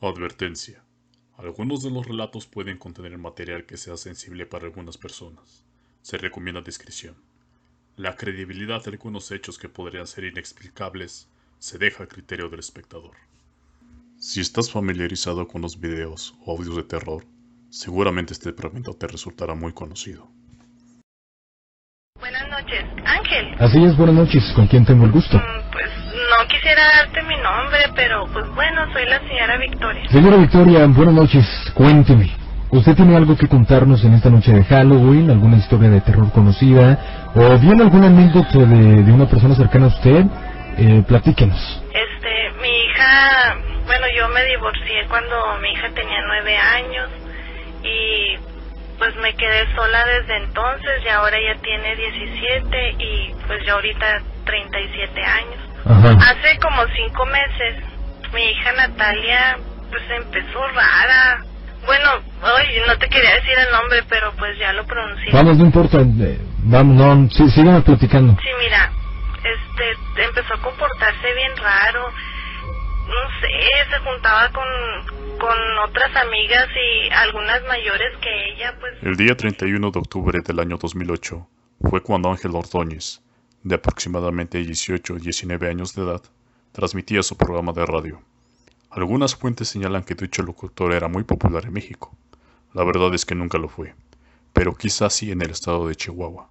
Advertencia. Algunos de los relatos pueden contener material que sea sensible para algunas personas. Se recomienda discreción. La credibilidad de algunos hechos que podrían ser inexplicables se deja a criterio del espectador. Si estás familiarizado con los videos o audios de terror, seguramente este fragmento te resultará muy conocido. Buenas noches, Ángel. Así es, buenas noches. ¿Con quién tengo el gusto? Mm, Pues quisiera darte mi nombre, pero pues bueno, soy la señora Victoria. Señora Victoria, buenas noches. Cuénteme. ¿Usted tiene algo que contarnos en esta noche de Halloween? ¿Alguna historia de terror conocida? ¿O bien alguna anécdota de, de una persona cercana a usted? Eh, platíquenos. Este, mi hija, bueno, yo me divorcié cuando mi hija tenía nueve años y pues me quedé sola desde entonces y ahora ella tiene 17 y pues yo ahorita 37 años. Ajá. Hace como cinco meses mi hija Natalia pues empezó rara. Bueno, hoy no te quería decir el nombre, pero pues ya lo pronuncié. Vamos, no importa. eh, vamos, no, sí, platicando. Sí, mira, este, empezó a comportarse bien raro. No sé, se juntaba con, con otras amigas y algunas mayores que ella, pues... El día 31 de octubre del año 2008 fue cuando Ángel Ordóñez, de aproximadamente 18 o 19 años de edad, transmitía su programa de radio. Algunas fuentes señalan que dicho locutor era muy popular en México. La verdad es que nunca lo fue, pero quizás sí en el estado de Chihuahua.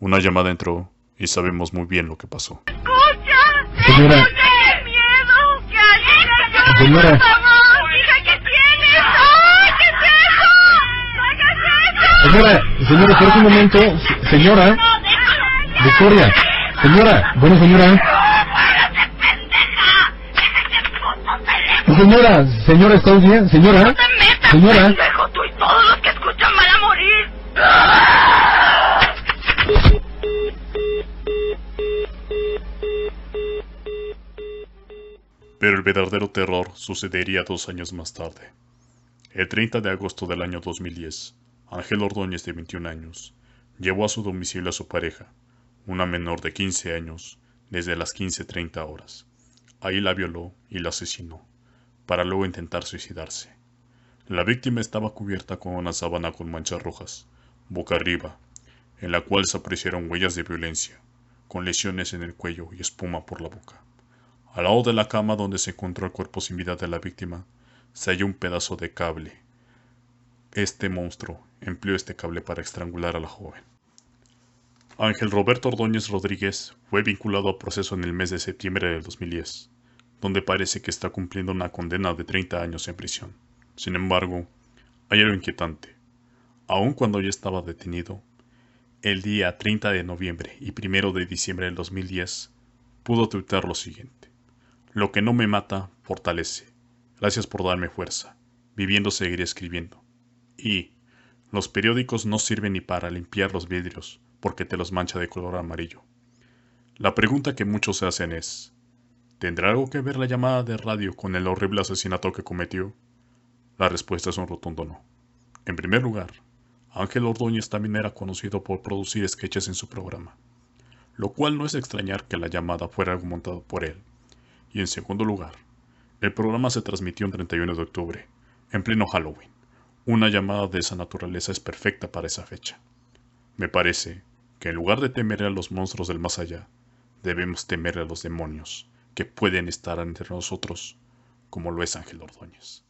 Una llamada entró y sabemos muy bien lo que pasó. ¡Escucha! Señora. ¡Qué miedo! ¡Que alguien Señora. por favor! ¡Hija, qué tienes! ¡Ay, qué es eso! ¡No hagas eso! Señora, señora, espera un momento. Se- Señora. Victoria. Señora, bueno, señora. Señora, señora, ¿está bien? Señora. ¡No te metas, Señora. pendejo! Tú y todos los que escuchan van a morir. Pero el verdadero terror sucedería dos años más tarde. El 30 de agosto del año 2010, Ángel Ordóñez, de 21 años, llevó a su domicilio a su pareja, una menor de 15 años, desde las 15.30 horas. Ahí la violó y la asesinó, para luego intentar suicidarse. La víctima estaba cubierta con una sábana con manchas rojas, boca arriba, en la cual se apreciaron huellas de violencia, con lesiones en el cuello y espuma por la boca. Al lado de la cama donde se encontró el cuerpo sin vida de la víctima, se halló un pedazo de cable. Este monstruo empleó este cable para estrangular a la joven. Ángel Roberto Ordóñez Rodríguez fue vinculado a proceso en el mes de septiembre del 2010, donde parece que está cumpliendo una condena de 30 años en prisión. Sin embargo, hay algo inquietante. Aun cuando ya estaba detenido, el día 30 de noviembre y 1 de diciembre del 2010, pudo tuitar lo siguiente. Lo que no me mata, fortalece. Gracias por darme fuerza. Viviendo seguiré escribiendo. Y los periódicos no sirven ni para limpiar los vidrios, porque te los mancha de color amarillo. La pregunta que muchos se hacen es, ¿tendrá algo que ver la llamada de radio con el horrible asesinato que cometió? La respuesta es un rotundo no. En primer lugar, Ángel Ordóñez también era conocido por producir sketches en su programa, lo cual no es extrañar que la llamada fuera algo montado por él. Y en segundo lugar, el programa se transmitió el 31 de octubre, en pleno Halloween. Una llamada de esa naturaleza es perfecta para esa fecha. Me parece que en lugar de temer a los monstruos del más allá, debemos temer a los demonios que pueden estar entre nosotros, como lo es Ángel Ordóñez.